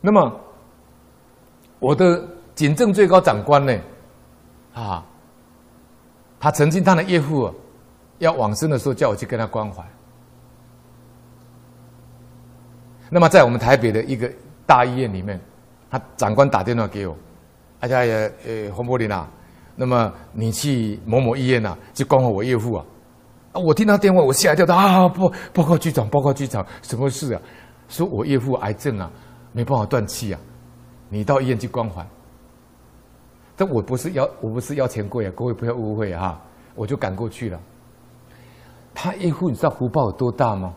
那么我的警政最高长官呢，啊，他曾经他的岳父要往生的时候，叫我去跟他关怀。那么在我们台北的一个大医院里面，他长官打电话给我，哎呀呀，呃，洪柏林啊，那么你去某某医院呐，去关怀我岳父啊。啊，我听到电话，我吓一跳，他啊，报报告局长，报告局长，什么事啊？说我岳父癌症啊，没办法断气啊，你到医院去关怀。但我不是要，我不是要钱贵啊，各位不要误会啊，我就赶过去了。他一户，你知道福报有多大吗？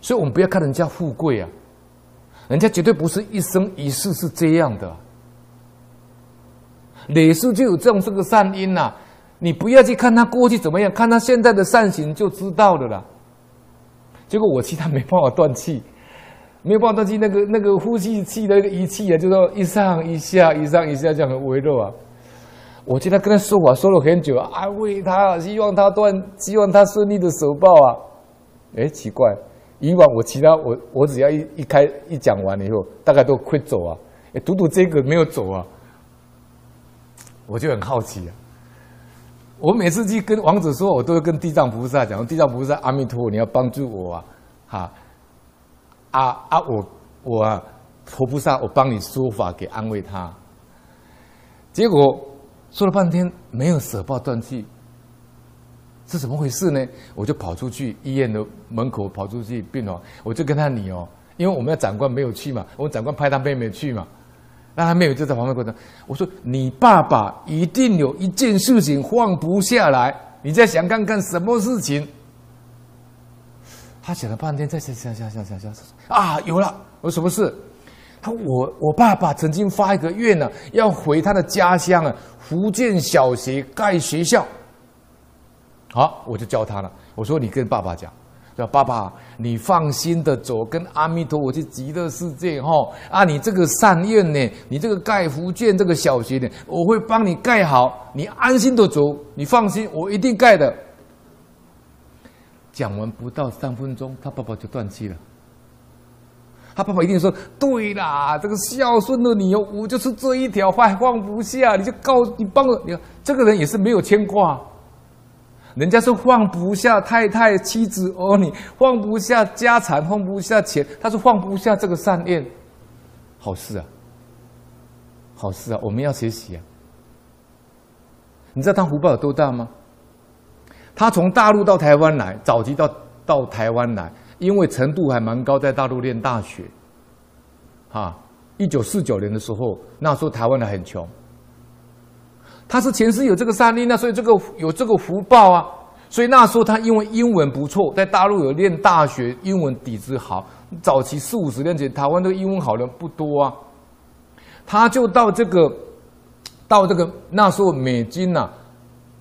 所以我们不要看人家富贵啊，人家绝对不是一生一世是这样的。累世就有这种这个善因呐、你不要去看他过去怎么样，看他现在的善行就知道的了啦。结果我去他没办法断气，没有办法断气，那个那个呼吸器的那个仪器啊，就说一上一下，一上一下这样很微弱啊。我记得跟他说话说了很久，安慰他，希望他断，希望他顺利的守报啊。哎，奇怪。以往我其他我我只要一一开一讲完了以后，大概都会走啊，哎，独独这个没有走啊，我就很好奇啊。我每次去跟王子说，我都会跟地藏菩萨讲，地藏菩萨阿弥陀佛，你要帮助我啊，哈，啊啊我我啊，佛菩萨，我帮你说法给安慰他。结果说了半天没有舍报断气。是怎么回事呢？我就跑出去医院的门口，跑出去病房，我就跟他你哦，因为我们的长官没有去嘛，我们长官派他妹妹去嘛，那他妹妹就在旁边跟他，我说你爸爸一定有一件事情放不下来，你再想看看什么事情？他想了半天，再想想想想想想啊，有了，有什么事？他我我爸爸曾经发一个愿呢，要回他的家乡啊，福建小学盖学校。好，我就教他了。我说：“你跟爸爸讲，说爸爸，你放心的走，跟阿弥陀佛去极乐世界。哈啊，你这个善愿呢，你这个盖福建这个小学呢，我会帮你盖好，你安心的走，你放心，我一定盖的。”讲完不到三分钟，他爸爸就断气了。他爸爸一定说：“对啦，这个孝顺的你哦，我就是这一条还放不下，你就告你帮我，你看这个人也是没有牵挂。”人家说放不下太太、妻子、儿女，放不下家产，放不下钱。他说放不下这个善念，好事啊，好事啊，我们要学习啊。你知道他福报有多大吗？他从大陆到台湾来，早期到到台湾来，因为程度还蛮高，在大陆念大学。啊，一九四九年的时候，那时候台湾还很穷。他是前世有这个善因，那所以这个有这个福报啊，所以那时候他因为英文不错，在大陆有念大学，英文底子好。早期四五十年前，台湾的英文好的不多啊，他就到这个，到这个那时候美金呐、啊，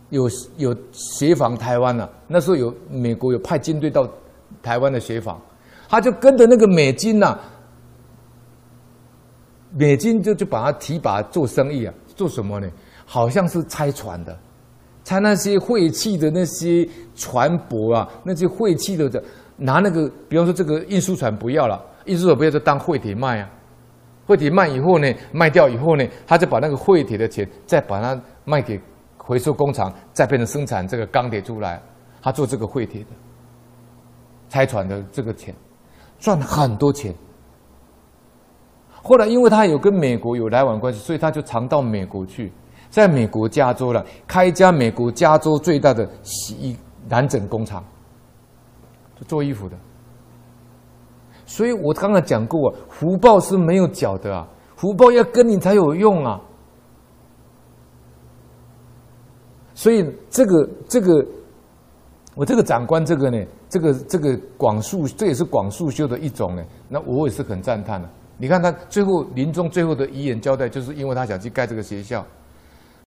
有有协防台湾呐、啊，那时候有美国有派军队到台湾的协防，他就跟着那个美军呐、美军就就把他提拔做生意啊，做什么呢？好像是拆船的，拆那些废弃的那些船舶啊，那些废弃的的，拿那个，比方说这个运输船不要了，运输船不要就当废铁卖啊，废铁卖以后呢，卖掉以后呢，他就把那个废铁的钱再把它卖给回收工厂，再变成生产这个钢铁出来，他做这个废铁的，拆船的这个钱，赚很多钱。后来因为他有跟美国有来往关系，所以他就常到美国去。在美国加州了，开一家美国加州最大的洗衣染整工厂，做衣服的。所以我刚才讲过啊，福报是没有脚的啊，福报要跟你才有用啊。所以这个这个，我这个长官这个呢，这个这个广树，这也是广树修的一种呢。那我也是很赞叹的。你看他最后临终最后的遗言交代，就是因为他想去盖这个学校。